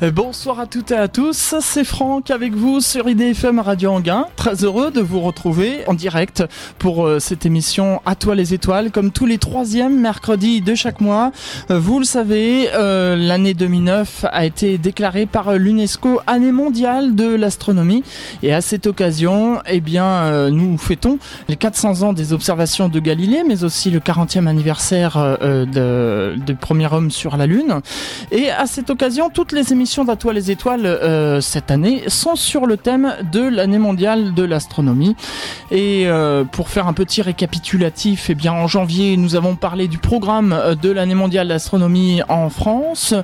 Euh, bonsoir à toutes et à tous, c'est Franck avec vous sur IDFM Radio Anguin. Très heureux de vous retrouver en direct pour euh, cette émission À toi les étoiles, comme tous les troisièmes mercredis de chaque mois. Euh, vous le savez, l'année 2009 a été déclarée par l'UNESCO année mondiale de l'astronomie. Et à cette occasion, eh bien, nous fêtons les 400 ans des observations de Galilée, mais aussi le 40e anniversaire de, de premier homme sur la Lune. Et à cette occasion, toutes les émissions émissions d'À les étoiles euh, cette année sont sur le thème de l'année mondiale de l'astronomie. Et euh, pour faire un petit récapitulatif, eh bien en janvier nous avons parlé du programme euh, de l'année mondiale d'astronomie en France.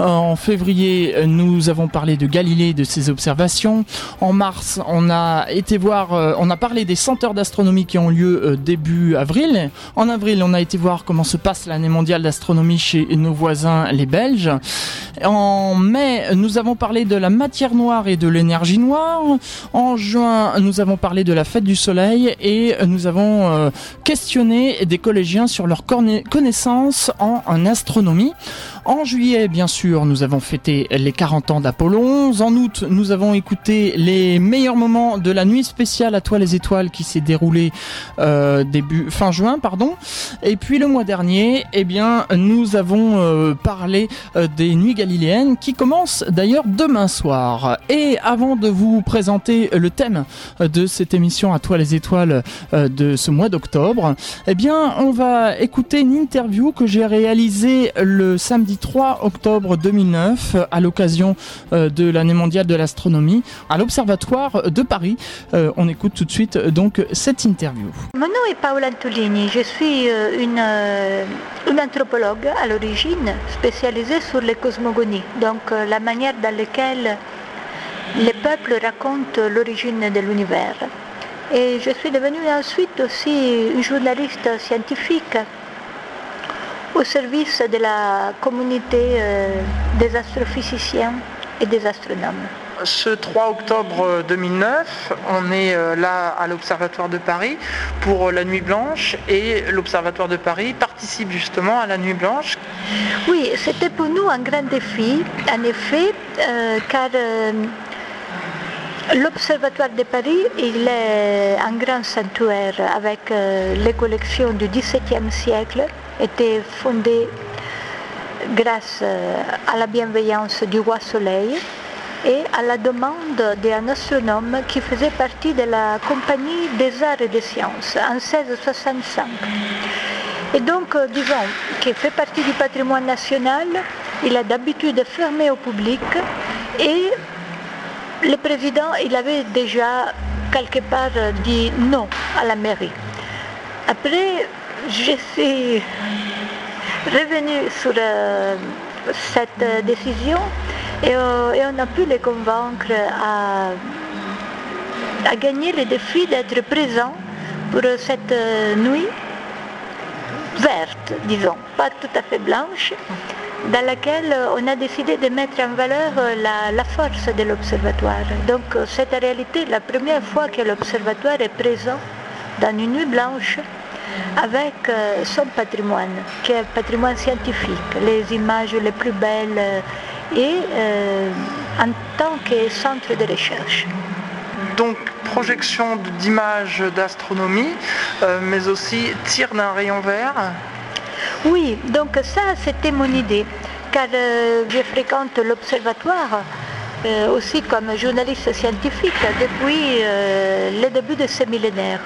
en février nous avons parlé de Galilée, de ses observations. En mars on a été voir, on a parlé des centres d'astronomie qui ont lieu début avril. En avril on a été voir comment se passe l'année mondiale d'astronomie chez nos voisins les Belges. En mai nous avons parlé de la matière noire et de l'énergie noire. En juin, nous avons parlé de la fête du soleil et nous avons euh, questionné des collégiens sur leurs connaissances en, en astronomie. En juillet, bien sûr, nous avons fêté les 40 ans d'Apollon. En août, nous avons écouté les meilleurs moments de la nuit spéciale à toi les étoiles qui s'est déroulée euh, début fin juin, pardon. Et puis le mois dernier, eh nous avons euh, parlé euh, des nuits galiléennes qui commencent d'ailleurs demain soir. Et avant de vous présenter le thème de cette émission à toi les étoiles de ce mois d'octobre, eh bien, on va écouter une interview que j'ai réalisée le samedi 3 octobre 2009 à l'occasion euh, de l'année mondiale de l'astronomie à l'Observatoire de Paris. Euh, on écoute tout de suite euh, donc cette interview. Mon nom est Paola Antolini, je suis une, une anthropologue à l'origine spécialisée sur les cosmogonies, donc la manière dans laquelle les peuples racontent l'origine de l'univers. Et je suis devenue ensuite aussi une journaliste scientifique au service de la communauté euh, des astrophysiciens et des astronomes. Ce 3 octobre 2009, on est euh, là à l'Observatoire de Paris pour la Nuit Blanche et l'Observatoire de Paris participe justement à la Nuit Blanche. Oui, c'était pour nous un grand défi, en effet, euh, car L'Observatoire de Paris, il est un grand sanctuaire avec les collections du XVIIe siècle était fondée grâce euh, à la bienveillance du roi Soleil et à la demande d'un astronome qui faisait partie de la Compagnie des arts et des sciences en 1665. Et donc, euh, disons, qui fait partie du patrimoine national, il a d'habitude fermé au public et le président, il avait déjà quelque part dit non à la mairie. Après, je suis revenue sur euh, cette décision et, on a pu les convaincre à, gagner le défi d'être présent pour cette nuit verte, disons, pas tout à fait blanche, dans laquelle on a décidé de mettre en valeur la, la force de l'observatoire. Donc c'est en réalité la première fois que l'observatoire est présent dans une nuit blanche avec euh, son patrimoine, qui est un patrimoine scientifique, les images les plus belles euh, et euh, en tant que centre de recherche. Donc projection d'images d'astronomie, mais aussi tir d'un rayon vert Oui, donc ça c'était mon idée, car je fréquente l'observatoire. aussi comme journaliste scientifique depuis le début de ce millénaire.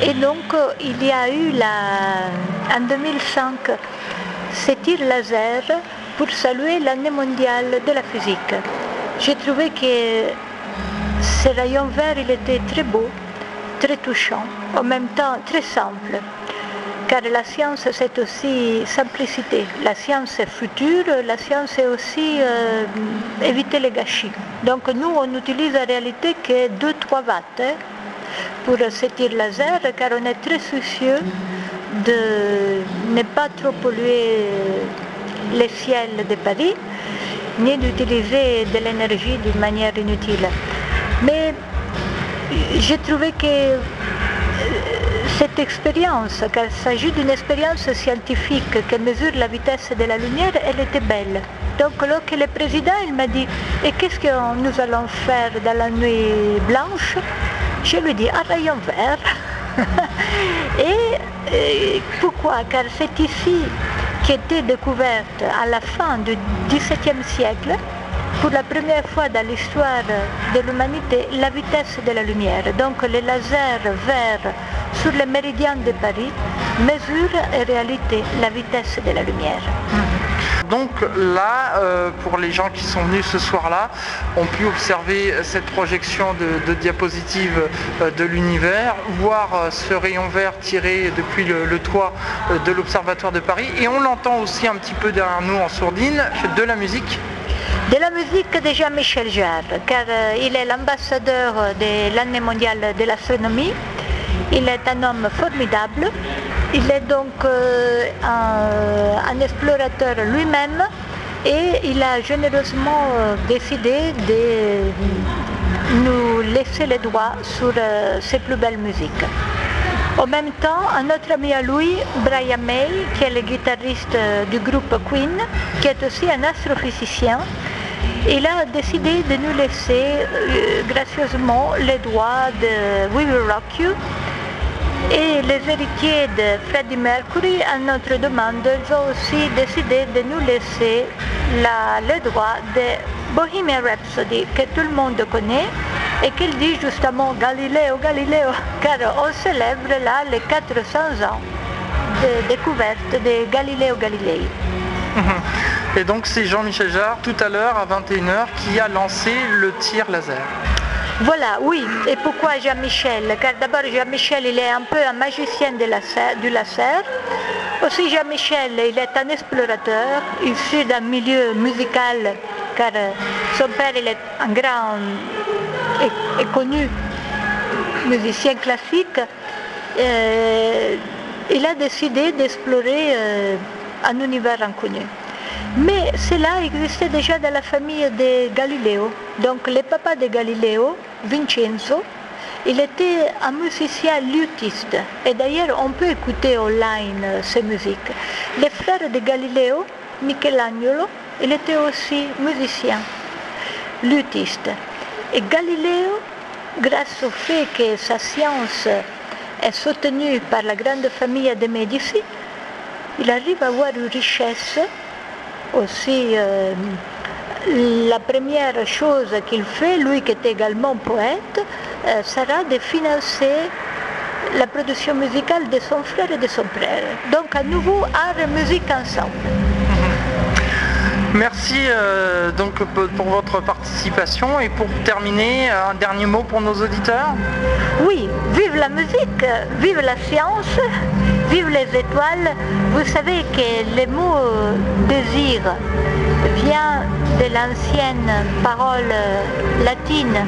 Et donc, il y a eu en 2005 ce tir laser pour saluer l'année mondiale de la physique. J'ai trouvé que ce rayon vert, il était très beau, très touchant, en même temps très simple. Car la science, c'est aussi simplicité. La science est future, la science est aussi euh, éviter les gâchis. Donc nous, on utilise en réalité que 2-3 watts. Hein pour ce tir laser car on est très soucieux de ne pas trop polluer le ciel de Paris ni d'utiliser de l'énergie d'une manière inutile. Mais j'ai trouvé que euh, cette expérience, car il s'agit d'une expérience scientifique qui mesure la vitesse de la lumière, elle était belle. Donc lorsque le président m'a dit et qu'est-ce que nous allons faire dans la nuit blanche? Je lui dis un rayon vert. et, pourquoi? Car c'est ici qui était découverte à la fin du XVIIe siècle pour la première fois dans l'histoire de l'humanité la vitesse de la lumière. Donc les lasers verts sur les méridiens de Paris mesurent en réalité la vitesse de la lumière. Donc là, euh, pour les gens qui sont venus ce soir-là, ont pu observer cette projection de, diapositives euh, de l'univers, voir euh, ce rayon vert tiré depuis le, toit de l'Observatoire de Paris. Et on l'entend aussi un petit peu derrière nous en sourdine, de la musique. De la musique de Jean-Michel Jarre, car il est l'ambassadeur de l'année mondiale de l'astronomie. Il est un homme formidable. Il est donc euh, un, explorateur lui-même et il a généreusement euh, décidé de nous laisser les doigts sur euh, ses plus belles musiques. En même temps, un autre ami à lui, Brian May, qui est le guitariste du groupe Queen, qui est aussi un astrophysicien, il a décidé de nous laisser gracieusement les doigts de We Will Rock You, et les héritiers de Freddie Mercury, à notre demande, ils ont aussi décidé de nous laisser le droit de Bohemian Rhapsody, que tout le monde connaît, et qu'il dit justement Galiléo, Galiléo, car on célèbre là les 400 ans de découverte de Galiléo Galilei. Et donc c'est Jean-Michel Jarre tout à l'heure à 21h qui a lancé le tir laser. Voilà, oui. Et pourquoi Jean-Michel? Car d'abord Jean-Michel, il est un peu un magicien du laser. Aussi Jean-Michel, il est un explorateur, issu d'un milieu musical, car euh, son père, il est un grand et, connu musicien classique. Euh, il a décidé d'explorer euh, un univers inconnu. Mais cela existait déjà dans la famille de Galiléo. Donc le papa de Galiléo, Vincenzo, il était un musicien luthiste. Et d'ailleurs, on peut écouter online ces musiques. Le frère de Galiléo, Michelangelo, il était aussi musicien, luthiste. Et Galiléo, grâce au fait que sa science est soutenue par la grande famille de Médicis, il arrive à avoir une richesse aussi, euh, la première chose qu'il fait, lui qui est également poète, euh, sera de financer la production musicale de son frère et de son frère. Donc à nouveau, art et musique ensemble. Merci euh, donc pour votre participation et pour terminer, un dernier mot pour nos auditeurs. Oui, vive la musique, vive la science, vive les étoiles. Vous savez que le mot désir vient de l'ancienne parole latine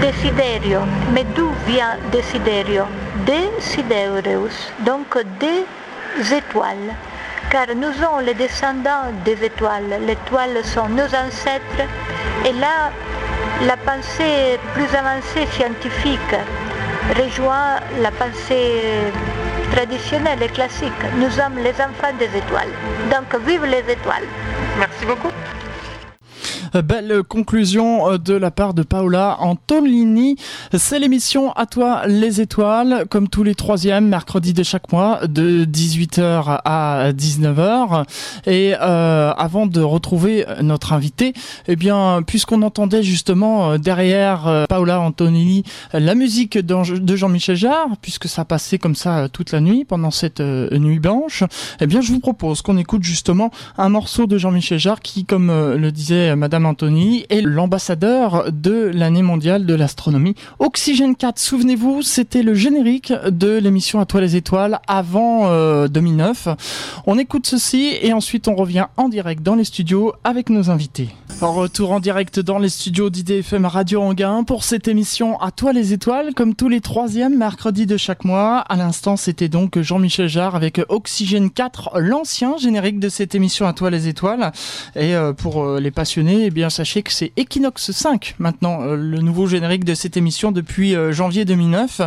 desiderio. Mais d'où vient desiderio? Desidereus, donc des étoiles car nous sommes les descendants des étoiles. Les étoiles sont nos ancêtres et là, la pensée plus avancée scientifique rejoint la pensée traditionnelle et classique. Nous sommes les enfants des étoiles. Donc vive les étoiles. Merci beaucoup. Euh, belle conclusion euh, de la part de Paola Antolini. C'est l'émission À toi les étoiles, comme tous les troisièmes mercredis de chaque mois, de 18h à 19h. Et euh, avant de retrouver notre invité, eh bien, puisqu'on entendait justement derrière Paola Antonini la musique de Jean-Michel Jarre, puisque ça passait comme ça toute la nuit pendant cette nuit blanche, eh bien, je vous propose qu'on écoute justement un morceau de Jean-Michel Jarre qui, comme le disait Madame Anthony est l'ambassadeur de l'année mondiale de l'astronomie. Oxygène 4, souvenez-vous, c'était le générique de l'émission À toi les étoiles avant 2009. Euh, on écoute ceci et ensuite on revient en direct dans les studios avec nos invités. En retour en direct dans les studios d'IDFM Radio Anguin pour cette émission À toi les étoiles, comme tous les troisièmes mercredis de chaque mois. À l'instant, c'était donc Jean-Michel Jarre avec Oxygène 4, l'ancien générique de cette émission À toi les étoiles. Et euh, pour euh, les passionnés, eh bien sachez que c'est Equinox 5 maintenant, euh, le nouveau générique de cette émission depuis janvier 2009.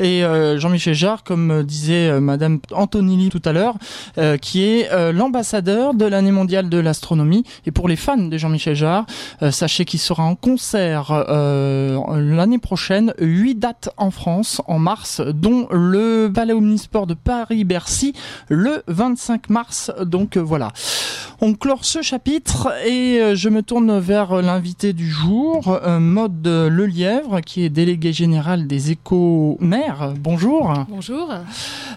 Et Jean-Michel Jarre, comme disait Madame Antonilli tout à l'heure, qui est l'ambassadeur de l'année mondiale de l'astronomie. Et pour les fans de Jean-Michel euh, sachez qu'il sera en concert euh, l'année prochaine, 8 dates en France en mars, dont le Palais Omnisport de Paris-Bercy le 25 mars. Donc euh, voilà. On clore ce chapitre et je me tourne vers l'invité du jour, Mode Le Lièvre, qui est délégué général des éco-mères. Bonjour. Bonjour.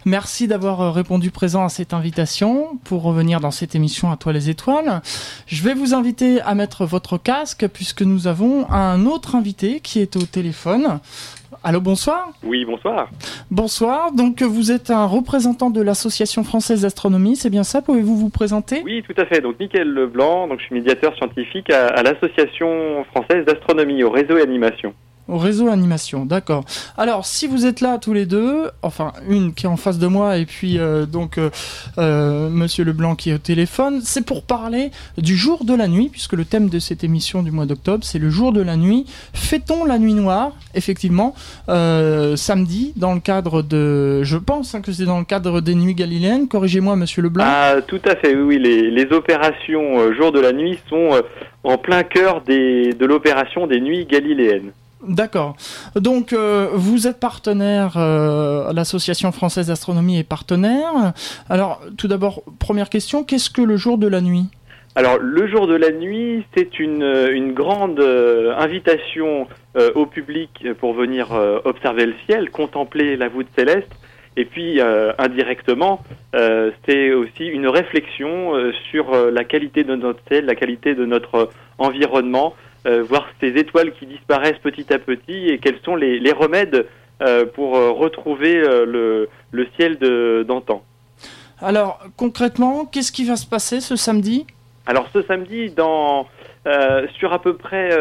Merci d'avoir répondu présent à cette invitation pour revenir dans cette émission à toi les étoiles. Je vais vous inviter à mettre votre casque puisque nous avons un autre invité qui est au téléphone. Allô, bonsoir. Oui, bonsoir. Bonsoir. Donc, vous êtes un représentant de l'Association française d'astronomie, c'est bien ça? Pouvez-vous vous présenter? Oui, tout à fait. Donc, Michael Leblanc, donc je suis médiateur scientifique à, à l'Association française d'astronomie, au réseau et animation. Au réseau animation, d'accord. Alors, si vous êtes là tous les deux, enfin une qui est en face de moi et puis euh, donc euh, euh, Monsieur Leblanc qui est au téléphone, c'est pour parler du jour de la nuit, puisque le thème de cette émission du mois d'octobre, c'est le jour de la nuit. Fêtons la nuit noire, effectivement, samedi, dans le cadre de, je pense hein, que c'est dans le cadre des nuits galiléennes. Corrigez-moi, Monsieur Leblanc. Ah, tout à fait. Oui, les, les opérations jour de la nuit sont en plein cœur des, de l'opération des nuits galiléennes. D'accord. Donc, euh, vous êtes partenaire, euh, l'Association française d'astronomie est partenaire. Alors, tout d'abord, première question, qu'est-ce que le jour de la nuit? Alors, le jour de la nuit, c'est une, grande euh, invitation au public pour venir observer le ciel, contempler la voûte céleste. Et puis, indirectement, c'est aussi une réflexion sur la qualité de notre ciel, la qualité de notre environnement, euh, voir ces étoiles qui disparaissent petit à petit et quels sont les, les remèdes euh, pour euh, retrouver le, le, ciel d'antan. Alors concrètement, qu'est-ce qui va se passer ce samedi? Alors ce samedi, dans, sur à peu près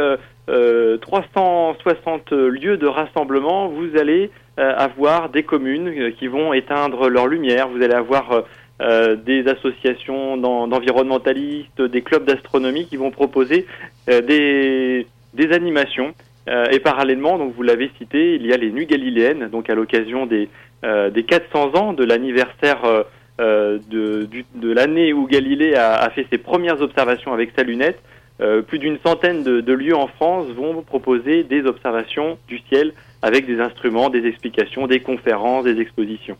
360 lieux de rassemblement, vous allez avoir des communes qui vont éteindre leur lumière, vous allez avoir euh, des associations d'environnementalistes, des clubs d'astronomie qui vont proposer euh, des, animations. Euh, et parallèlement, donc vous l'avez cité, il y a les Nuits galiléennes, donc à l'occasion des, des 400 ans de l'anniversaire de, l'année où Galilée a, a, fait ses premières observations avec sa lunette. plus d'une centaine de, de lieux en France vont proposer des observations du ciel avec des instruments, des explications, des conférences, des expositions.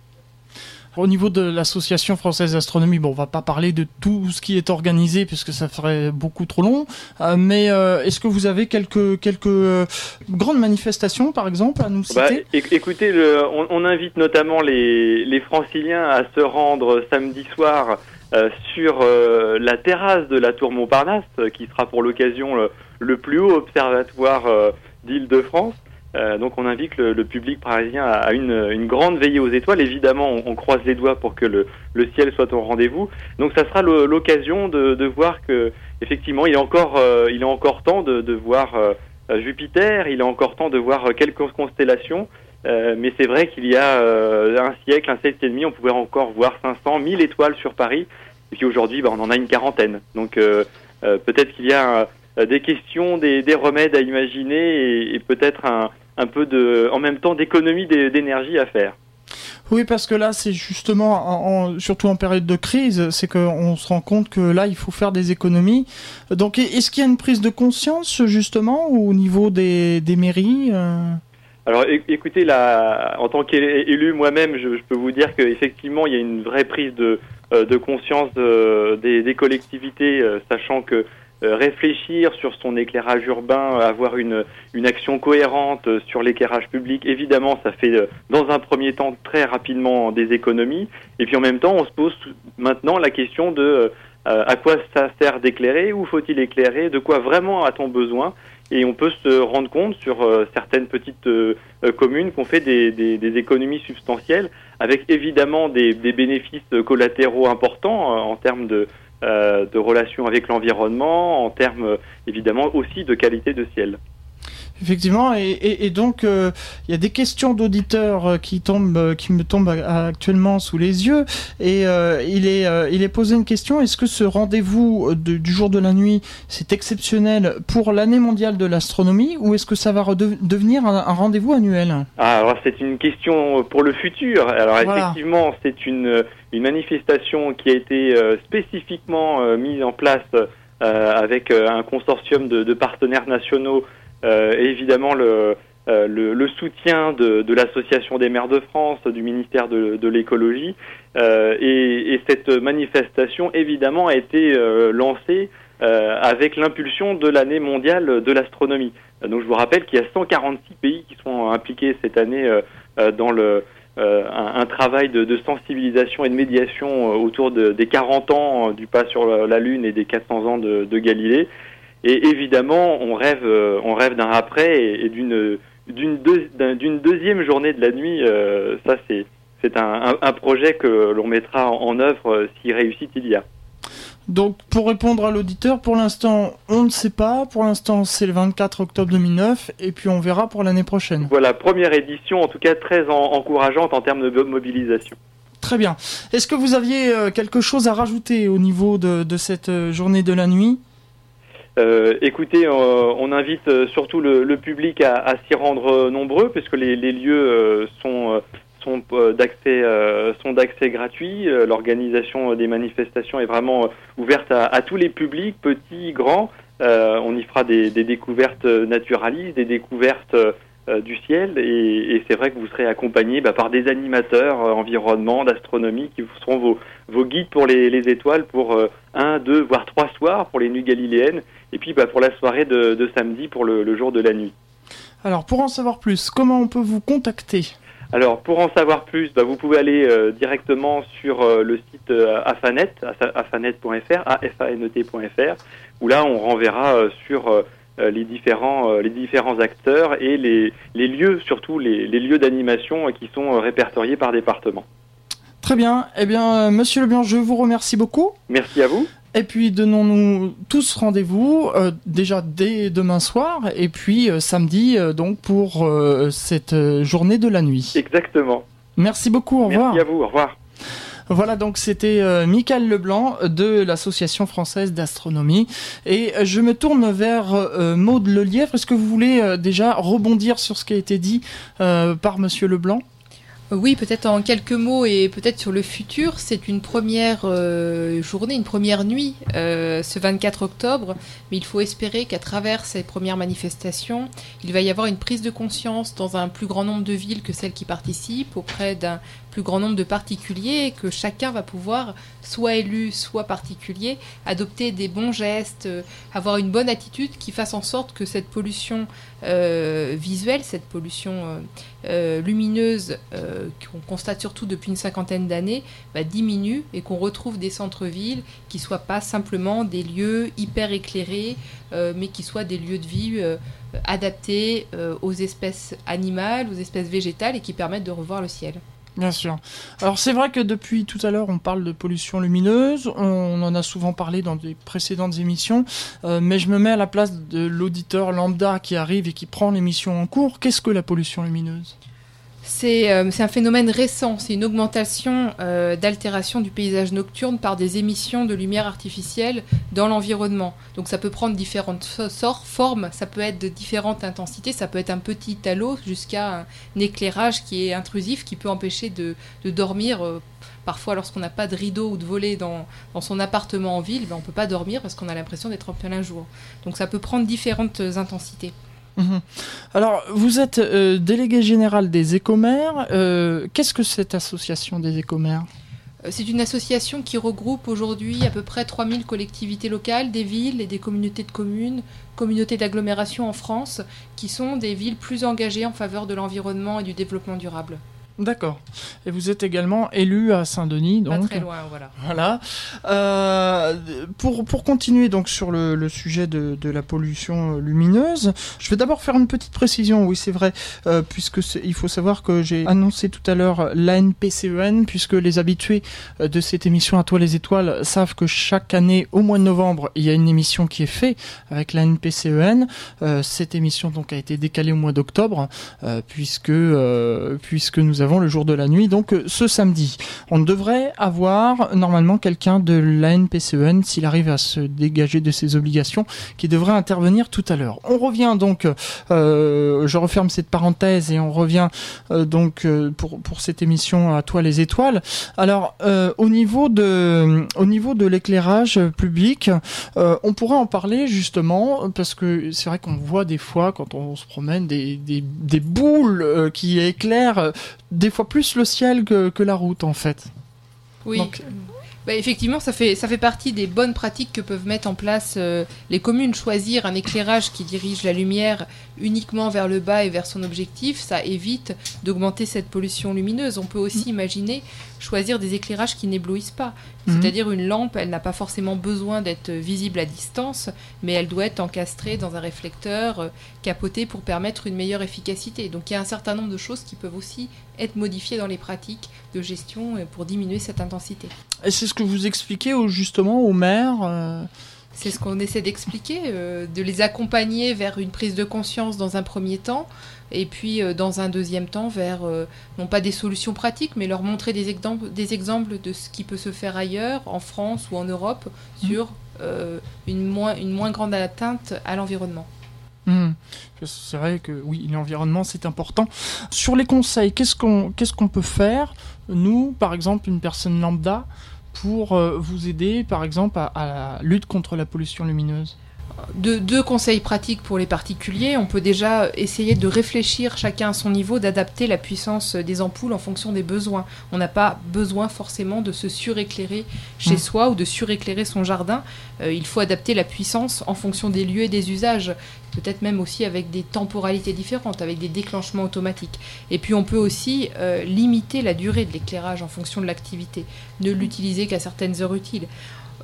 Au niveau de l'association française d'astronomie, bon, on va pas parler de tout ce qui est organisé puisque ça ferait beaucoup trop long. Euh, mais euh, est-ce que vous avez quelques quelques euh, grandes manifestations, par exemple, à nous bah, citer? Écoutez, le, on, on, invite notamment les, les Franciliens à se rendre samedi soir sur la terrasse de la Tour Montparnasse, qui sera pour l'occasion le, le, plus haut observatoire d'Île-de-France. Euh, donc on invite le, le public parisien à, une, une, grande veillée aux étoiles. Évidemment, on, on croise les doigts pour que le, le ciel soit au rendez-vous. Donc ça sera l'occasion de, de, voir que effectivement il est encore, euh, il est encore temps de, de voir euh, Jupiter, il est encore temps de voir quelques constellations. mais c'est vrai qu'il y a un siècle, un siècle et demi, on pouvait encore voir 500, 1000 étoiles sur Paris. Et puis aujourd'hui, bah, on en a une quarantaine. Donc peut-être qu'il y a des questions, des, des, remèdes à imaginer et, et peut-être un, un peu de, en même temps d'économie d'énergie à faire. Oui, parce que là, c'est justement, surtout en période de crise, c'est qu'on se rend compte que là, il faut faire des économies. Donc, est-ce qu'il y a une prise de conscience, justement, au niveau des, mairies euh? Alors, écoutez, là, en tant qu'élu moi-même, je, peux vous dire qu'effectivement, il y a une vraie prise de, euh, conscience des, collectivités, euh, sachant que euh, réfléchir sur son éclairage urbain, avoir une, une action cohérente sur l'éclairage public, évidemment, ça fait euh, dans un premier temps très rapidement des économies. Et puis en même temps, on se pose maintenant la question de euh, à quoi ça sert d'éclairer, où faut-il éclairer, de quoi vraiment a-t-on besoin? Et on peut se rendre compte sur certaines petites communes qu'on fait des, des, des, économies substantielles, avec évidemment des, des bénéfices collatéraux importants en termes de, de relations avec l'environnement, en termes évidemment aussi de qualité de ciel. Effectivement, et, donc euh, il y a des questions d'auditeurs euh, qui tombent, euh, qui me tombent actuellement sous les yeux, et il est, il est posé une question. Est-ce que ce rendez-vous du jour de la nuit c'est exceptionnel pour l'année mondiale de l'astronomie, ou est-ce que ça va devenir un, rendez-vous annuel? Ah, Alors c'est une question pour le futur. Alors effectivement, c'est une, une manifestation qui a été spécifiquement mise en place avec un consortium de, de partenaires nationaux et évidemment le, euh, soutien de, l'Association des maires de France, du ministère de, l'écologie. Euh, et, et, cette manifestation, évidemment, a été euh, lancée euh, avec l'impulsion de l'année mondiale de l'astronomie. Donc je vous rappelle qu'il y a 146 pays qui sont impliqués cette année dans un, travail de, sensibilisation et de médiation autour de, des 40 ans du pas sur la Lune et des 400 ans de Galilée. Et évidemment, on rêve, euh, on rêve d'un après et, d'une d'une d'une deuxième journée de la nuit. Euh, ça, c'est c'est un, un, projet que l'on mettra en, œuvre euh, si réussite il y a. Donc, pour répondre à l'auditeur, pour l'instant, on ne sait pas. Pour l'instant, c'est le 24 octobre 2009, et puis on verra pour l'année prochaine. Voilà, première édition, en tout cas très encourageante en termes de mobilisation. Très bien. Est-ce que vous aviez quelque chose à rajouter au niveau de, de cette journée de la nuit? Euh, écoutez, euh, on invite euh, surtout le, public à, s'y rendre nombreux, puisque les, lieux sont d'accès sont d'accès gratuit. L'organisation des manifestations est vraiment ouverte à, tous les publics, petits, grands. on y fera des, découvertes naturalistes, des découvertes du ciel, et, c'est vrai que vous serez accompagné bah, par des animateurs environnement, d'astronomie, qui seront vos, vos guides pour les, les étoiles pour un, deux, voire trois soirs pour les nuits galiléennes. Et puis bah, pour la soirée de, samedi pour le, jour de la nuit. Alors pour en savoir plus, comment on peut vous contacter? Alors, pour en savoir plus, bah, vous pouvez aller euh, directement sur euh, le site euh, afanet, afanet.fr, afanet.fr, où là, on renverra sur les différents les différents acteurs et les, les lieux, surtout les, les lieux d'animation qui sont répertoriés par département. Très bien. Eh bien, Monsieur Leblanc, je vous remercie beaucoup. Merci à vous. Et puis donnons-nous tous rendez-vous euh, déjà dès demain soir et puis euh, samedi euh, donc pour cette journée de la nuit. Exactement. Merci beaucoup, au revoir. Merci à vous, au revoir. Voilà, donc c'était Michael Leblanc de l'Association française d'astronomie. Et je me tourne vers Maude Lelièvre. Est-ce que vous voulez déjà rebondir sur ce qui a été dit par Monsieur Leblanc? Oui, peut-être en quelques mots et peut-être sur le futur. C'est une première euh, journée, une première nuit, euh, ce 24 octobre. Mais il faut espérer qu'à travers ces premières manifestations, il va y avoir une prise de conscience dans un plus grand nombre de villes que celles qui participent, auprès d'un plus grand nombre de particuliers, que chacun va pouvoir, soit élu, soit particulier, adopter des bons gestes, euh, avoir une bonne attitude qui fasse en sorte que cette pollution visuelle, cette pollution euh, euh, lumineuse qu'on constate surtout depuis une cinquantaine d'années, bah, diminue et qu'on retrouve des centres-villes qui soient pas simplement des lieux hyper éclairés, mais qui soient des lieux de vie adaptés aux espèces animales, aux espèces végétales et qui permettent de revoir le ciel. Bien sûr. Alors c'est vrai que depuis tout à l'heure on parle de pollution lumineuse, on en a souvent parlé dans des précédentes émissions, euh, mais je me mets à la place de l'auditeur lambda qui arrive et qui prend l'émission en cours. Qu'est-ce que la pollution lumineuse? Euh, c'est un phénomène récent, c'est une augmentation euh, d'altération du paysage nocturne par des émissions de lumière artificielle dans l'environnement. Donc ça peut prendre différentes sortes, formes, ça peut être de différentes intensités, ça peut être un petit halo jusqu'à un éclairage qui est intrusif, qui peut empêcher de, dormir. Euh, parfois, lorsqu'on n'a pas de rideau ou de volet dans, son appartement en ville, ben, on ne peut pas dormir parce qu'on a l'impression d'être en plein jour. Donc ça peut prendre différentes intensités. Mhm. Alors, vous êtes euh, délégué général des écomères. Euh, qu'est-ce que cette association des écomères? Euh, c'est une association qui regroupe aujourd'hui à peu près 3000 collectivités locales, des villes et des communautés de communes, communautés d'agglomération en France, qui sont des villes plus engagées en faveur de l'environnement et du développement durable. D'accord. Et vous êtes également élu à Saint-Denis, donc. Pas très loin, voilà. Voilà. Euh, pour, pour continuer donc sur le, le sujet de, de, la pollution lumineuse, je vais d'abord faire une petite précision. Oui, c'est vrai, euh, puisque il faut savoir que j'ai annoncé tout à l'heure l'ANPCEN, puisque les habitués de cette émission à toi les étoiles savent que chaque année, au mois de novembre, il y a une émission qui est faite avec l'ANPCEN. Euh, cette émission donc a été décalée au mois d'octobre, euh, puisque euh, puisque nous avons le jour de la nuit, donc euh, ce samedi. On devrait avoir normalement quelqu'un de l'ANPCEN, s'il arrive à se dégager de ses obligations, qui devrait intervenir tout à l'heure. On revient donc, euh, je referme cette parenthèse et on revient euh, donc pour, cette émission à toi les étoiles. Alors au niveau de au niveau de l'éclairage public, on pourrait en parler justement parce que c'est vrai qu'on voit des fois quand on se promène des, des, des boules qui éclairent des fois plus le ciel que, que la route en fait. Oui. Donc, bah, effectivement, ça fait, ça fait partie des bonnes pratiques que peuvent mettre en place euh, les communes. Choisir un éclairage qui dirige la lumière uniquement vers le bas et vers son objectif, ça évite d'augmenter cette pollution lumineuse. On peut aussi mmh. imaginer choisir des éclairages qui n'éblouissent pas. Mmh. C'est-à-dire une lampe, elle n'a pas forcément besoin d'être visible à distance, mais elle doit être encastrée dans un réflecteur, euh, capoté pour permettre une meilleure efficacité. Donc il y a un certain nombre de choses qui peuvent aussi être modifiées dans les pratiques de gestion euh, pour diminuer cette intensité. Et c'est ce que vous expliquez justement aux maires euh... C'est ce qu'on essaie d'expliquer, euh, de les accompagner vers une prise de conscience dans un premier temps, et puis euh, dans un deuxième temps vers, euh, non pas des solutions pratiques, mais leur montrer des exemples, des exemples de ce qui peut se faire ailleurs, en France ou en Europe, mmh. sur une, moins, une moins grande atteinte à l'environnement. Mmh. C'est vrai que oui, l'environnement c'est important. Sur les conseils, qu'est-ce qu'on qu'est-ce qu'on peut faire, nous, par exemple, une personne lambda, pour euh, vous aider, par exemple, à, à, la lutte contre la pollution lumineuse? De, deux conseils pratiques pour les particuliers. On peut déjà essayer de réfléchir chacun à son niveau, d'adapter la puissance des ampoules en fonction des besoins. On n'a pas besoin forcément de se suréclairer chez mmh. soi ou de suréclairer son jardin. Euh, il faut adapter la puissance en fonction des lieux et des usages peut-être même aussi avec des temporalités différentes, avec des déclenchements automatiques. Et puis on peut aussi euh, limiter la durée de l'éclairage en fonction de l'activité, ne l'utiliser qu'à certaines heures utiles.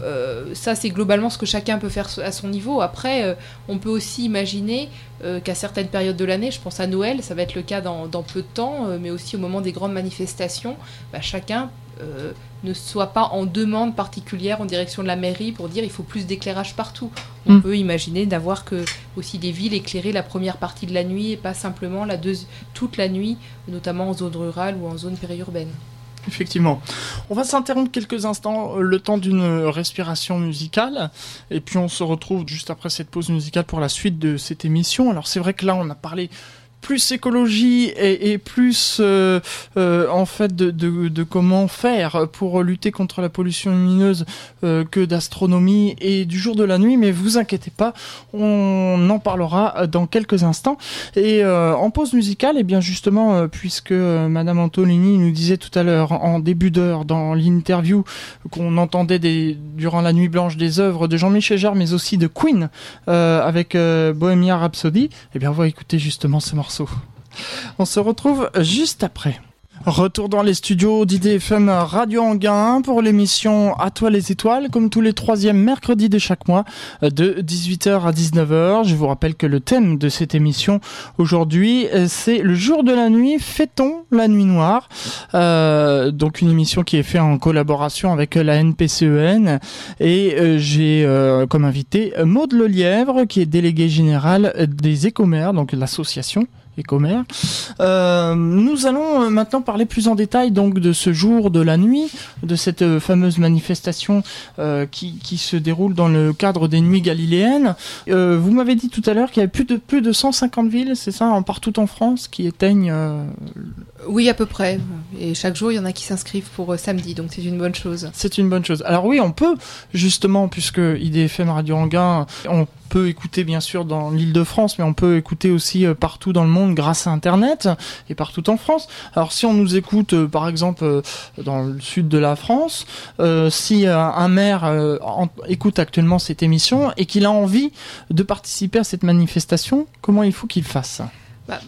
Euh, ça, c'est globalement ce que chacun peut faire à son niveau. Après, euh, on peut aussi imaginer euh, qu'à certaines périodes de l'année, je pense à Noël, ça va être le cas dans, dans peu de temps, mais aussi au moment des grandes manifestations, bah, chacun ne soit pas en demande particulière en direction de la mairie pour dire il faut plus d'éclairage partout. On mmh. peut imaginer d'avoir que aussi des villes éclairées la première partie de la nuit et pas simplement la deux, toute la nuit, notamment en zone rurale ou en zone périurbaine. Effectivement. On va s'interrompre quelques instants, le temps d'une respiration musicale, et puis on se retrouve juste après cette pause musicale pour la suite de cette émission. Alors c'est vrai que là on a parlé plus écologie et, plus euh, euh, en fait de, comment faire pour lutter contre la pollution lumineuse euh, que d'astronomie et du jour de la nuit. Mais vous inquiétez pas on en parlera dans quelques instants. Et en pause musicale et eh bien justement puisque madame Antolini nous disait tout à l'heure en début d'heure dans l'interview qu'on entendait durant la nuit blanche des œuvres de Jean-Michel Jarre mais aussi de Queen avec Bohemia Rhapsody et eh bien on va écouter justement ce morceau on se retrouve juste après. Retour dans les studios d'IDFM Radio Anguin pour l'émission À toi les étoiles, comme tous les troisièmes mercredis de chaque mois, de 18h à 19h. Je vous rappelle que le thème de cette émission aujourd'hui, c'est le jour de la nuit, fêtons la nuit noire. Euh, donc une émission qui est faite en collaboration avec la NPCEN. Et euh, j'ai euh, comme invité Maude Lelièvre, qui est déléguée générale des Écomères, donc l'association et commères. Euh, nous allons euh, maintenant parler plus en détail donc de ce jour de la nuit, de cette euh, fameuse manifestation qui, se déroule dans le cadre des nuits galiléennes. Vous m'avez dit tout à l'heure qu'il y avait plus de plus de 150 villes, c'est ça, partout en France, qui éteignent. Oui, à peu près. Et chaque jour, il y en a qui s'inscrivent pour euh, samedi, donc c'est une bonne chose. C'est une bonne chose. Alors oui, on peut justement, puisque IDFM Radio Anguin, on peut écouter bien sûr dans l'île de France, mais on peut écouter aussi euh, partout dans le monde grâce à Internet et partout en France. Alors si on nous écoute euh, par exemple dans le sud de la France, euh, si un maire euh, en, écoute actuellement cette émission et qu'il a envie de participer à cette manifestation, comment il faut qu'il fasse? Bah,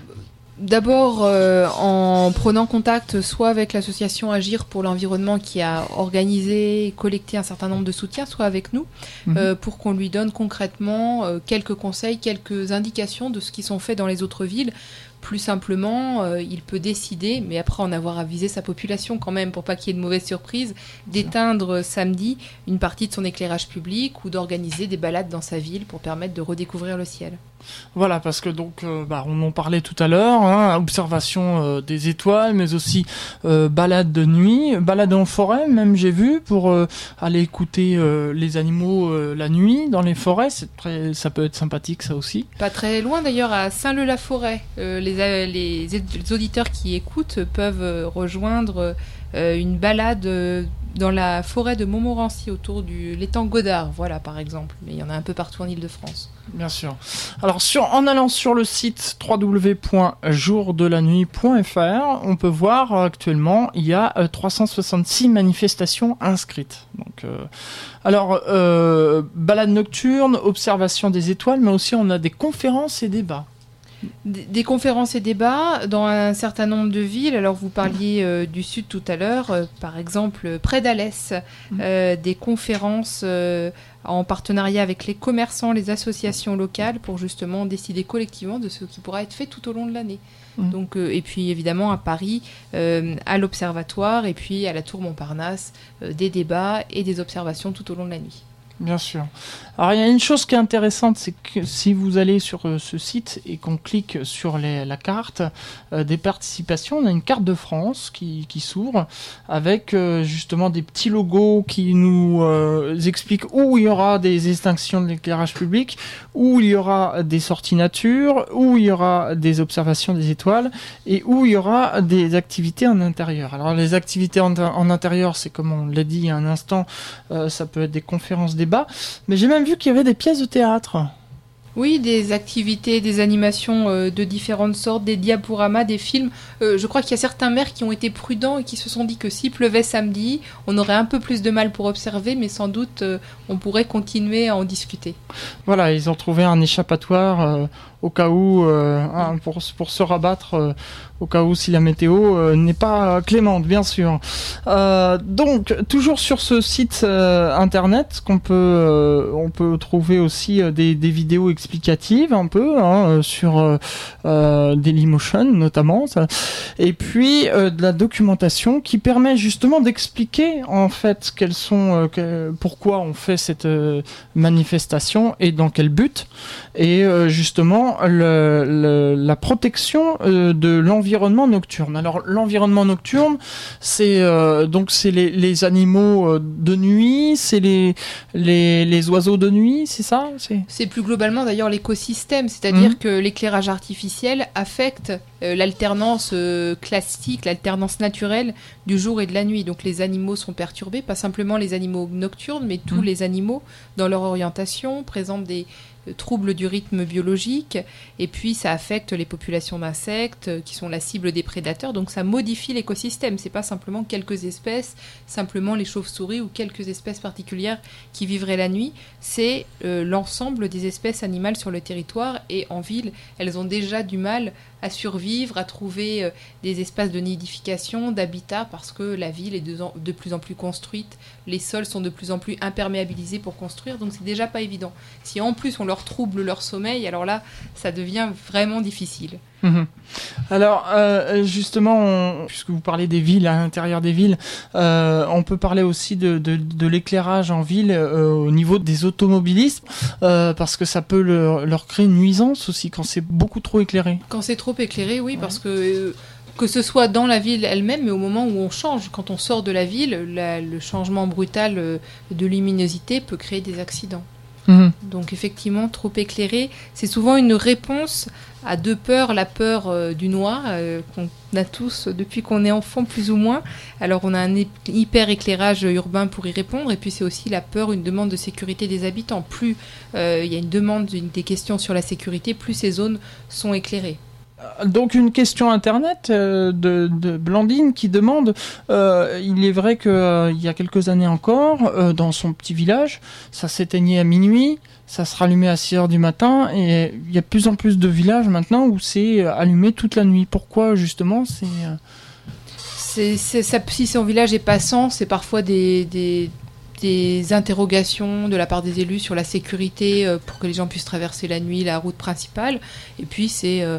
D'abord euh, en prenant contact soit avec l'association Agir pour l'environnement qui a organisé et collecté un certain nombre de soutiens, soit avec nous, Mhm. euh, pour qu'on lui donne concrètement euh, quelques conseils, quelques indications de ce qui sont faits dans les autres villes. Plus simplement, il peut décider, mais après en avoir avisé sa population quand même, pour pas qu'il y ait de mauvaises surprises, d'éteindre samedi une partie de son éclairage public ou d'organiser des balades dans sa ville pour permettre de redécouvrir le ciel. Voilà, parce que donc, euh, bah, on en parlait tout à l'heure, hein, observation euh, des étoiles, mais aussi euh, balade de nuit, balade en forêt, même j'ai vu, pour aller écouter les animaux la nuit dans les forêts, ça peut être sympathique ça aussi. Pas très loin d'ailleurs, à Saint-Leu-la-Forêt. Les, auditeurs qui écoutent peuvent rejoindre une balade dans la forêt de Montmorency autour du l'étang Godard, voilà par exemple. Mais il y en a un peu partout en Ile-de-France. Bien sûr. Alors, sur, en allant sur le site www.jourdelanuit.fr, on peut voir euh, actuellement, il y a euh, 366 manifestations inscrites. Donc, euh, alors, euh, balade nocturne, observation des étoiles, mais aussi on a des conférences et débats. Des, des conférences et débats dans un certain nombre de villes. Alors vous parliez euh, du sud tout à l'heure, euh, par exemple près d'Alès, euh, des conférences en partenariat avec les commerçants, les associations locales pour justement décider collectivement de ce qui pourra être fait tout au long de l'année. Mhm. Donc euh, et puis évidemment à Paris, euh, à l'Observatoire et puis à la Tour Montparnasse, euh, des débats et des observations tout au long de la nuit. Bien sûr. Alors il y a une chose qui est intéressante, c'est que si vous allez sur euh, ce site et qu'on clique sur la carte euh, des participations, on a une carte de France qui, s'ouvre avec euh, justement des petits logos qui nous expliquent où il y aura des extinctions de l'éclairage public, où il y aura des sorties nature, où il y aura des observations des étoiles et où il y aura des activités en intérieur. Alors les activités en, intérieur, c'est comme on l'a dit il y a un instant, ça peut être des conférences débats, mais j'ai même vu qu'il y avait des pièces de théâtre. Oui, des activités, des animations euh, de différentes sortes, des diaporamas, des films. Euh, je crois qu'il y a certains maires qui ont été prudents et qui se sont dit que s'il pleuvait samedi, on aurait un peu plus de mal pour observer, mais sans doute euh, on pourrait continuer à en discuter. Voilà, ils ont trouvé un échappatoire euh, au cas où, euh, hein, pour, pour se rabattre, euh, au cas où si la météo euh, n'est pas clémente, bien sûr. Euh, donc, toujours sur ce site euh, internet, qu'on peut, on peut trouver aussi des, vidéos explicatives un peu hein, sur Dailymotion notamment, et puis de la documentation qui permet justement d'expliquer en fait quels sont, pourquoi on fait cette manifestation et dans quel but et justement la protection de l'environnement nocturne. Alors l'environnement nocturne, c'est euh, donc c'est les, les animaux euh, de nuit, c'est les, les les oiseaux de nuit, c'est ça? C'est plus globalement d'ailleurs l'écosystème, c'est-à-dire Mhm. que l'éclairage artificiel affecte euh, l'alternance euh, classique, l'alternance naturelle du jour et de la nuit. Donc les animaux sont perturbés, pas simplement les animaux nocturnes, mais tous Mhm. les animaux dans leur orientation présentent des troubles du rythme biologique. Et puis ça affecte les populations d'insectes euh, qui sont la cible des prédateurs. Donc ça modifie l'écosystème. C'est pas simplement quelques espèces simplement les chauves-souris ou quelques espèces particulières qui vivraient la nuit. C'est euh, l'ensemble des espèces animales sur le territoire et en ville. Elles ont déjà du mal à survivre, à trouver euh, des espaces de nidification, d'habitat, parce que la ville est de plus en plus construite, les sols sont de plus en plus imperméabilisés pour construire, donc c'est déjà pas évident. Si en plus on leur trouble leur sommeil, alors là, ça devient vraiment difficile. Mhm. Alors, euh, justement, on- puisque vous parlez des villes, à l'intérieur des villes, euh, on peut parler aussi de, de, de l'éclairage en ville euh, au niveau des automobilistes, parce que ça peut leur, leur créer une nuisance aussi quand c'est beaucoup trop éclairé. Quand c'est trop éclairé, oui, parce que que ce soit dans la ville elle-même, mais au moment où on change, quand on sort de la ville, la- le changement brutal de luminosité peut créer des accidents. Mhm. Donc effectivement, trop éclairé, c'est souvent une réponse à deux peurs. La peur euh, du noir, euh, qu'on a tous depuis qu'on est enfant plus ou moins. Alors on a un hyper éclairage urbain pour y répondre. Et puis c'est aussi la peur, une demande de sécurité des habitants. Plus euh, il y a une demande, des questions sur la sécurité, plus ces zones sont éclairées. Donc une question internet euh, de, de, Blandine qui demande, euh, il est vrai qu'il euh, y a quelques années encore, dans son petit village, ça s'éteignait à minuit, ça se rallumait à 6 heures du matin, et il y a de plus en plus de villages maintenant où c'est allumé toute la nuit. Pourquoi justement c'est... Si son village est passant, c'est parfois des, des, interrogations de la part des élus sur la sécurité pour que les gens puissent traverser la nuit la route principale. Et puis c'est euh,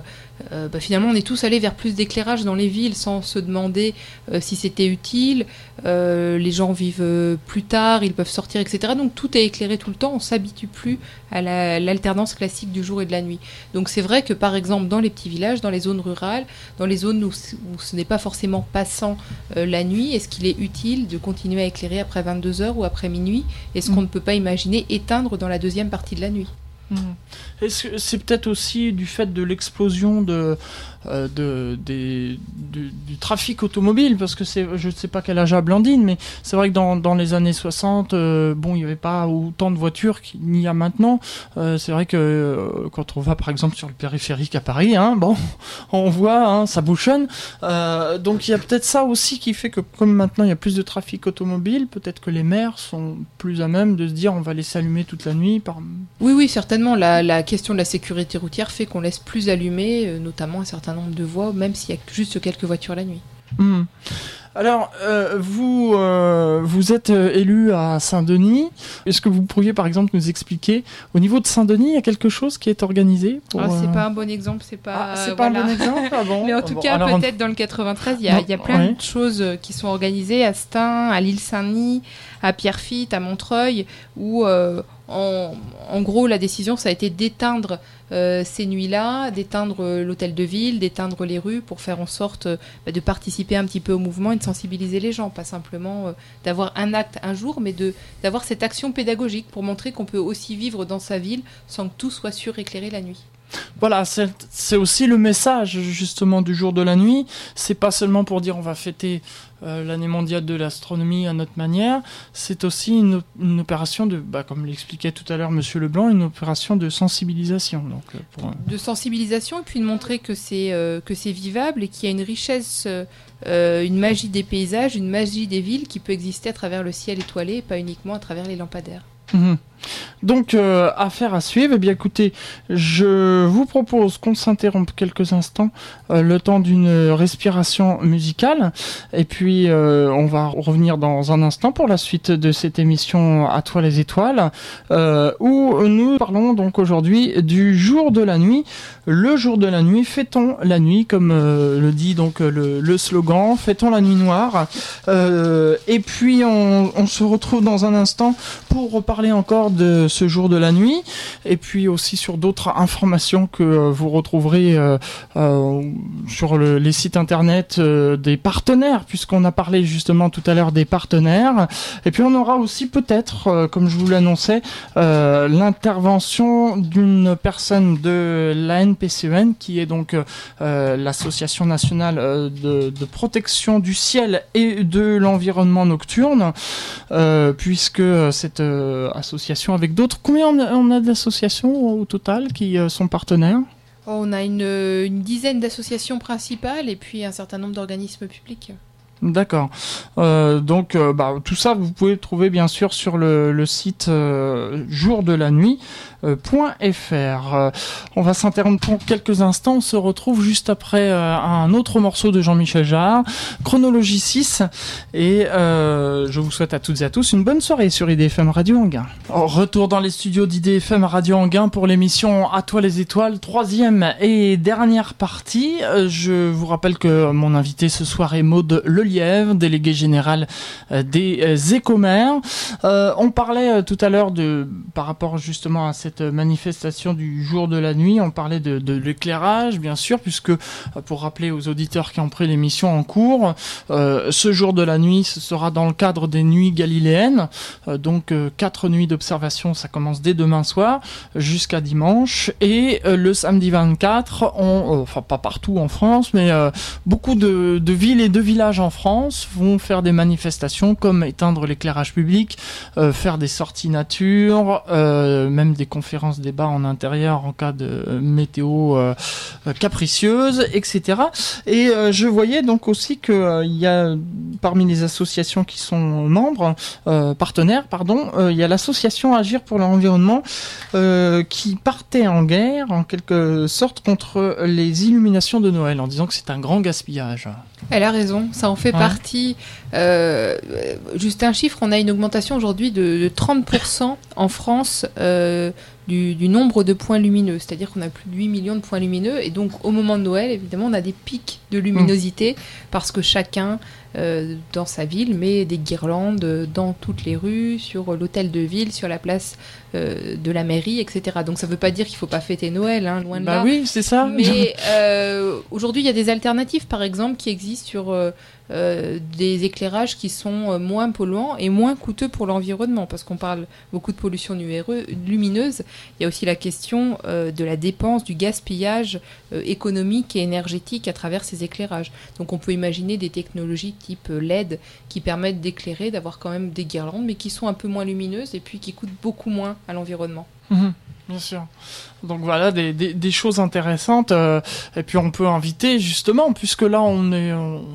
bah, finalement on est tous allés vers plus d'éclairage dans les villes sans se demander euh, si c'était utile. Euh, les gens vivent plus tard, ils peuvent sortir, etc. Donc tout est éclairé tout le temps, on s'habitue plus à l'alternance classique du jour et de la nuit. Donc c'est vrai que par exemple dans les petits villages, dans les zones rurales, dans les zones où, ce n'est pas forcément passant la nuit, est-ce qu'il est utile de continuer à éclairer après 22 heures ou après minuit? Est-ce qu'on mm. ne peut pas imaginer éteindre dans la deuxième partie de la nuit? Mm. C'est peut-être aussi du fait de l'explosion de, euh, de, du, trafic automobile, parce que c'est, je ne sais pas quel âge a Blandine, mais c'est vrai que dans, dans les années 60, euh, bon, il n'y avait pas autant de voitures qu'il n'y a maintenant. Euh, c'est vrai que quand on va par exemple sur le périphérique à Paris, hein, bon, on voit, hein, ça bouchonne. donc il y a peut-être ça aussi qui fait que comme maintenant il y a plus de trafic automobile, peut-être que les maires sont plus à même de se dire on va laisser allumer toute la nuit. Oui, oui, certainement. La, la question de la sécurité routière fait qu'on laisse plus allumer, notamment un certain nombre de voies, même s'il y a juste quelques voitures la nuit. Hmm. Alors, euh, vous, euh, vous êtes euh, élu à Saint-Denis. Est-ce que vous pourriez, par exemple, nous expliquer, au niveau de Saint-Denis, il y a quelque chose qui est organisé pour, ah, C'est pas un bon exemple, c'est pas. Ah, c'est pas un bon exemple ah Mais en tout cas, peut-être dans le 93, il y a, y a plein de choses qui sont organisées à Stein, à l'île Saint-Denis, à Pierrefitte, à Montreuil, où en, gros, la décision, ça a été d'éteindre euh, ces nuits-là, d'éteindre euh, l'hôtel de ville, d'éteindre les rues pour faire en sorte euh, bah, de participer un petit peu au mouvement et de sensibiliser les gens. Pas simplement d'avoir un acte un jour, mais d'avoir cette action pédagogique pour montrer qu'on peut aussi vivre dans sa ville sans que tout soit suréclairé la nuit. Voilà, c'est aussi le message justement du jour de la nuit. C'est pas seulement pour dire on va fêter euh, l'année mondiale de l'astronomie à notre manière. C'est aussi une, opération de, bah, comme l'expliquait tout à l'heure Monsieur Leblanc, une opération de sensibilisation. Euh, De sensibilisation et puis de montrer que c'est euh, que c'est vivable et qu'il y a une richesse, une magie des paysages, une magie des villes qui peut exister à travers le ciel étoilé et pas uniquement à travers les lampadaires. Mhm. Donc, euh, affaire à suivre. Eh bien, écoutez, je vous propose qu'on s'interrompe quelques instants, euh, le temps d'une respiration musicale, et puis euh, on va revenir dans un instant pour la suite de cette émission À toi les étoiles, où nous parlons donc aujourd'hui du jour de la nuit. Le jour de la nuit, fêtons la nuit, comme le dit donc le, slogan, fêtons la nuit noire? et puis on, se retrouve dans un instant pour reparler encore de ce jour de la nuit et puis aussi sur d'autres informations que euh, vous retrouverez euh, euh, sur les sites internet des partenaires puisqu'on a parlé justement tout à l'heure des partenaires. Et puis on aura aussi peut-être comme je vous l'annonçais l'intervention d'une personne de la NPCN e qui est donc l'association nationale de, protection du ciel et de l'environnement nocturne puisque cette association avec d'autres. Combien on a, d'associations au total qui euh, sont partenaires? Oh, On a une, dizaine d'associations principales et puis un certain nombre d'organismes publics. D'accord. Euh, donc, euh, bah, tout ça, vous pouvez le trouver bien sûr sur le, site. Euh, .fr. Euh, on va s'interrompre pour quelques instants. On se retrouve juste après un autre morceau de Jean-Michel Jarre, Chronologie 6. Et je vous souhaite à toutes et à tous une bonne soirée sur IDFM Radio Anguin. Retour dans les studios d'IDFM Radio Anguin pour l'émission À toi les étoiles, troisième et dernière partie. Je vous rappelle que mon invité ce soir est Maude Délégué général des Écomères. on parlait tout à l'heure de par rapport justement à cette manifestation du jour de la nuit. On parlait de, l'éclairage, bien sûr, puisque euh, pour rappeler aux auditeurs qui ont pris l'émission en cours, euh, ce jour de la nuit, ce sera dans le cadre des nuits galiléennes. Euh, donc quatre nuits d'observation, ça commence dès demain soir jusqu'à dimanche. Et le samedi 24, on, enfin pas partout en France, mais beaucoup de, villes et de villages en France France vont faire des manifestations comme éteindre l'éclairage public, euh, faire des sorties nature, euh, même des conférences débats en intérieur en cas de météo euh, capricieuse, etc. Et je voyais donc aussi qu'il y a parmi les associations qui sont membres, partenaires, pardon, il y a l'association Agir pour l'environnement qui partait en guerre en quelque sorte contre les illuminations de Noël en disant que c'est un grand gaspillage. Elle a raison, ça en fait partie. Euh, juste un chiffre, on a une augmentation aujourd'hui de, 30% en France euh, du, nombre de points lumineux. C'est-à-dire qu'on a plus de 8 millions de points lumineux. Et donc au moment de Noël, évidemment, on a des pics de luminosité parce que chacun euh, dans sa ville met des guirlandes dans toutes les rues, sur l'hôtel de ville, sur la place euh, de la mairie, etc. Donc ça ne veut pas dire qu'il ne faut pas fêter Noël, hein, loin de bah là. oui, c'est ça. Mais aujourd'hui, il y a des alternatives, par exemple, qui existent sur euh, des éclairages qui sont euh, moins polluants et moins coûteux pour l'environnement, parce qu'on parle beaucoup de pollution lumineuse. Il y a aussi la question euh, de la dépense, du gaspillage économique et énergétique à travers ces éclairages. Donc on peut imaginer des technologies type LED qui permettent d'éclairer, d'avoir quand même des guirlandes, mais qui sont un peu moins lumineuses et puis qui coûtent beaucoup moins à l'environnement. Mmh. Bien sûr. Donc voilà des, des, choses intéressantes. Euh, et puis on peut inviter justement, puisque là on est, on,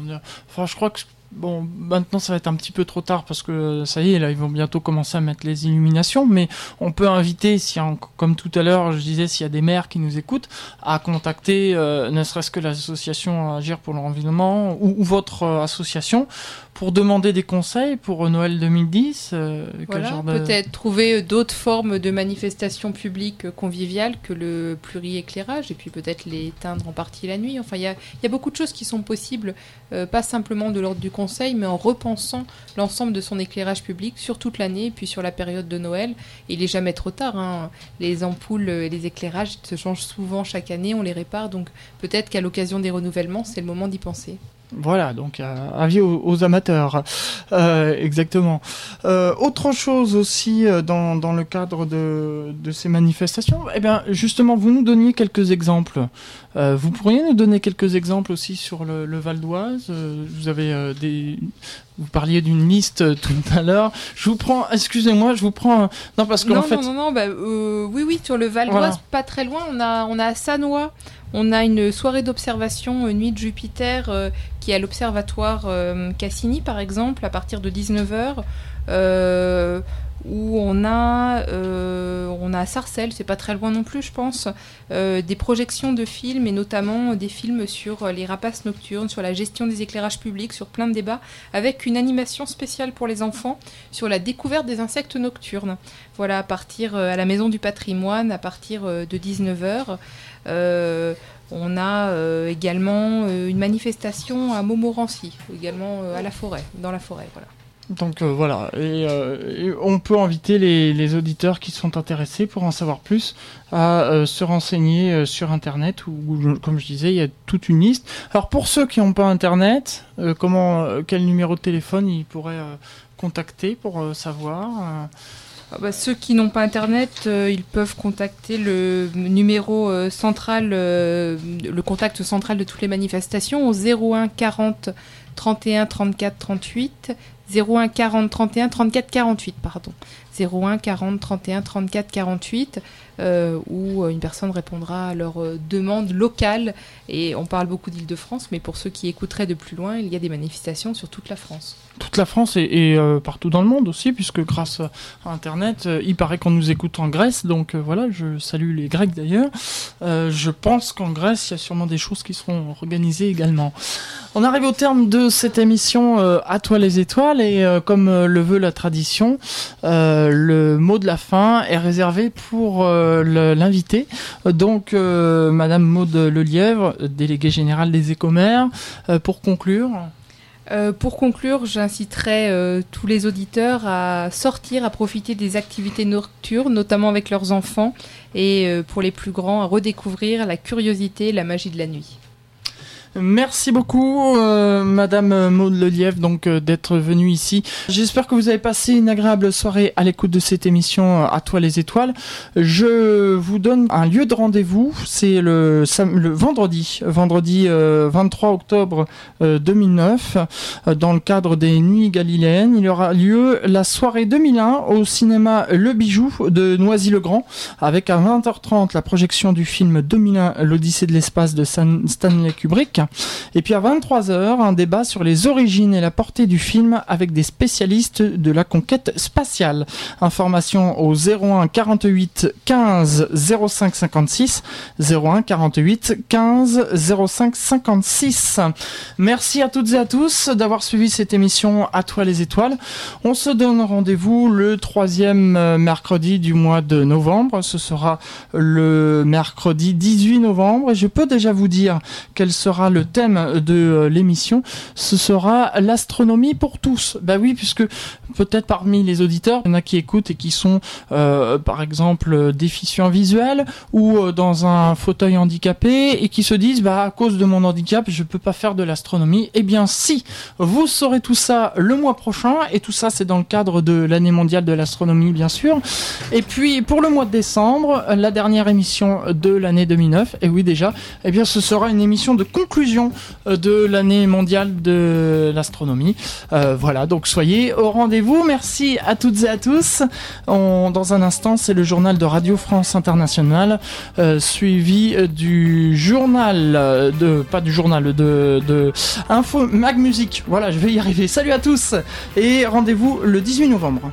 enfin je crois que bon maintenant ça va être un petit peu trop tard parce que ça y est là ils vont bientôt commencer à mettre les illuminations, mais on peut inviter si comme tout à l'heure je disais s'il y a des maires qui nous écoutent à contacter euh, ne serait-ce que l'association Agir pour l'environnement ou, ou, votre euh, association pour demander des conseils pour Noël 2010 euh, voilà, Peut-être trouver d'autres formes de manifestations publiques conviviales que le pluri-éclairage et puis peut-être les éteindre en partie la nuit. Enfin, il y a, beaucoup de choses qui sont possibles, euh, pas simplement de l'ordre du conseil, mais en repensant l'ensemble de son éclairage public sur toute l'année et puis sur la période de Noël. Il n'est jamais trop tard. Hein. Les ampoules et les éclairages se changent souvent chaque année, on les répare. Donc peut-être qu'à l'occasion des renouvellements, c'est le moment d'y penser. Voilà, donc euh, avis aux, amateurs. Euh, exactement. Euh, autre chose aussi dans, dans le cadre de, de, ces manifestations, eh bien justement, vous nous donniez quelques exemples. vous pourriez nous donner quelques exemples aussi sur le, le Val d'Oise. vous avez des, vous parliez d'une liste tout à l'heure. Je vous prends, excusez-moi, je vous prends. Non parce qu'en fait. Non non non, bah, oui oui sur le Val d'Oise, pas très loin, on a on a Sanois on a une soirée d'observation Nuit de Jupiter euh, qui est à l'observatoire euh, Cassini par exemple à partir de 19h. Euh, où on a, on a à Sarcelles, c'est pas très loin non plus, je pense, des projections de films et notamment des films sur les rapaces nocturnes, sur la gestion des éclairages publics, sur plein de débats, avec une animation spéciale pour les enfants sur la découverte des insectes nocturnes. Voilà, à partir à la Maison du Patrimoine, à partir de 19h. Euh, on a euh, également euh, une manifestation à Montmorency, également à la forêt, dans la forêt. Voilà. Donc voilà, et, on peut inviter les, auditeurs qui sont intéressés pour en savoir plus à se renseigner sur Internet où, comme je disais, il y a toute une liste. Alors pour ceux qui n'ont pas Internet, comment, quel numéro de téléphone ils pourraient contacter pour savoir ah bah, ceux qui n'ont pas internet, euh, ils peuvent contacter le numéro euh, central, euh, le contact central de toutes les manifestations au 01 40 31 34 38. 01 40 31 34 48, pardon. 01 40 31 34 48, où une personne répondra à leur demande locale. Et on parle beaucoup d'Île-de-France, mais pour ceux qui écouteraient de plus loin, il y a des manifestations sur toute la France toute la France et, euh, partout dans le monde aussi, puisque grâce à Internet, euh, il paraît qu'on nous écoute en Grèce, donc euh, voilà, je salue les Grecs d'ailleurs. je pense qu'en Grèce, il y a sûrement des choses qui seront organisées également. On arrive au terme de cette émission À toi les étoiles, et comme le veut la tradition, le mot de la fin est réservé pour l'invité. Donc, Madame Maude Lelièvre, déléguée générale des écomères, pour conclure. Euh, pour conclure, j'inciterai euh, tous les auditeurs à sortir, à profiter des activités nocturnes, notamment avec leurs enfants, et euh, pour les plus grands, à redécouvrir la curiosité et la magie de la nuit. Merci beaucoup, euh, Madame Maud Lelièvre, donc euh, d'être venue ici. J'espère que vous avez passé une agréable soirée à l'écoute de cette émission euh, À toi les étoiles. Je vous donne un lieu de rendez-vous. C'est le, le vendredi, vendredi 23 octobre 2009, dans le cadre des Nuits galiléennes. Il aura lieu la soirée 2001 au cinéma Le Bijou de Noisy-le-Grand, avec à 20h30 la projection du film 2001, l'Odyssée de l'espace de Stanley Kubrick. Et puis à 23h, un débat sur les origines et la portée du film avec des spécialistes de la conquête spatiale. Information au 01 48 15 05 56 01 48 15 05 56. Merci à toutes et à tous d'avoir suivi cette émission À toi les étoiles. On se donne rendez-vous le troisième euh, mercredi du mois de novembre. Ce sera le mercredi 18 novembre je peux déjà vous dire quel sera le thème de euh, l'émission, ce sera l'astronomie pour tous. Bah oui, puisque peut-être parmi les auditeurs, il y en a qui écoutent et qui sont, euh, par exemple, déficients visuels ou euh, dans un fauteuil handicapé et qui se disent, bah à cause de mon handicap, je peux pas faire de l'astronomie. Eh bien, si, vous saurez tout ça le mois prochain et tout ça, c'est dans le cadre de l'année mondiale de l'astronomie, bien sûr. Et puis, pour le mois de décembre, la dernière émission de l'année 2009, et oui déjà, eh bien, ce sera une émission de conclusion euh, de l'année mondiale de l'astronomie. Euh, voilà, donc soyez au rendez-vous. Merci à toutes et à tous. dans un instant, c'est le journal de Radio France Internationale, euh, suivi du journal de, pas du journal de, de Info Mag Music. Voilà, je vais y arriver. Salut à tous et rendez-vous le 18 novembre.